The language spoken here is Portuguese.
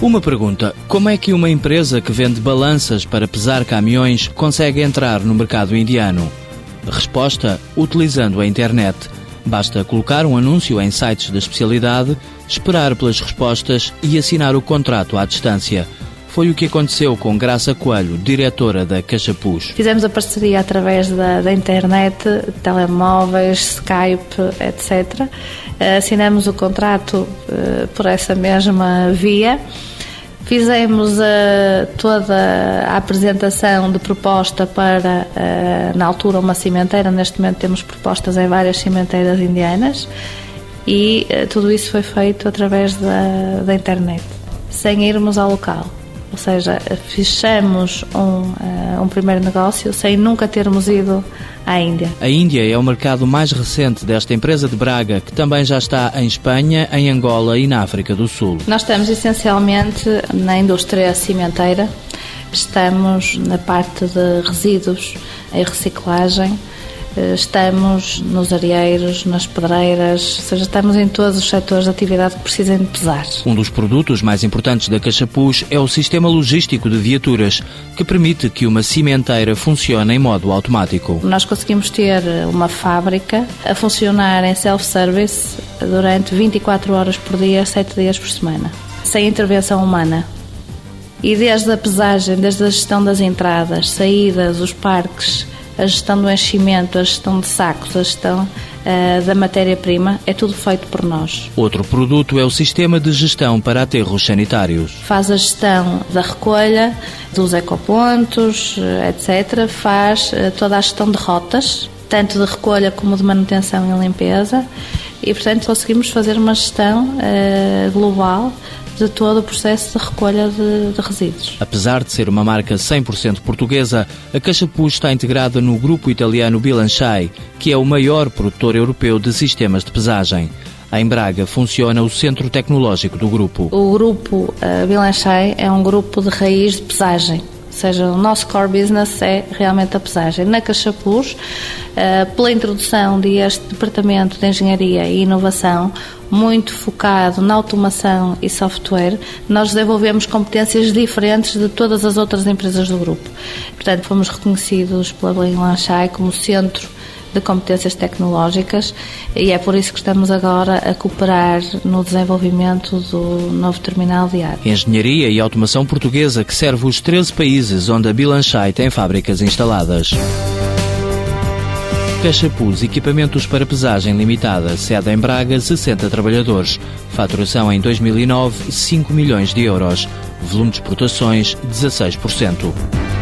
Uma pergunta: como é que uma empresa que vende balanças para pesar caminhões consegue entrar no mercado indiano? Resposta: utilizando a internet. Basta colocar um anúncio em sites da especialidade, esperar pelas respostas e assinar o contrato à distância. Foi o que aconteceu com Graça Coelho, diretora da Cachapuz. Fizemos a parceria através da, da internet, telemóveis, Skype, etc. Assinamos o contrato uh, por essa mesma via. Fizemos uh, toda a apresentação de proposta para, uh, na altura, uma cimenteira. Neste momento temos propostas em várias cimenteiras indianas e uh, tudo isso foi feito através da, da internet, sem irmos ao local. Ou seja, fechamos um, uh, um primeiro negócio sem nunca termos ido à Índia. A Índia é o mercado mais recente desta empresa de Braga, que também já está em Espanha, em Angola e na África do Sul. Nós estamos essencialmente na indústria cimenteira, estamos na parte de resíduos e reciclagem eh, estamos nos areieiros, nas pedreiras, ou seja, estamos em todos os setores de atividade que precisem de pesar. Um dos produtos mais importantes da Cachapuz é o sistema logístico de viaturas, que permite que uma cimenteira funcione em modo automático. Nós conseguimos ter uma fábrica a funcionar em self-service durante 24 horas por dia, 7 dias por semana, sem intervenção humana. E desde a pesagem, desde a gestão das entradas, saídas, os parques, a gestão do enchimento, a gestão de sacos, a gestão uh, da matéria-prima, é tudo feito por nós. Outro produto é o sistema de gestão para aterros sanitários. Faz a gestão da recolha, dos ecopontos, eh, etc. Faz uh, toda a gestão de rotas, tanto de recolha como de manutenção e limpeza. E, portanto, conseguimos fazer uma gestão uh, global de todo o processo de recolha de, de resíduos. Apesar de ser uma marca 100% portuguesa, a Cachapuz está integrada no grupo italiano Bilanchay, que é o maior produtor europeu de sistemas de pesagem. Em Braga funciona o centro tecnológico do grupo. O grupo uh, Bilanchay é um grupo de raiz de pesagem seja, o nosso core business é realmente a pesagem. Na Cachapuz, eh, pela introdução deste departamento de engenharia e inovação, muito focado na automação e software, nós desenvolvemos competências diferentes de todas as outras empresas do grupo. Portanto, fomos reconhecidos pela Blaine Lanchai como centro de competências tecnológicas e é por isso que estamos agora a cooperar no desenvolvimento do novo terminal de ar. Engenharia e automação portuguesa que serve os 13 países onde a Bilanchai tem fábricas instaladas. Cachapuz, equipamentos para pesagem limitada, sede em Braga, 60 trabalhadores. Faturação em 2009, 5 milhões de euros. Volume de exportações, 16%.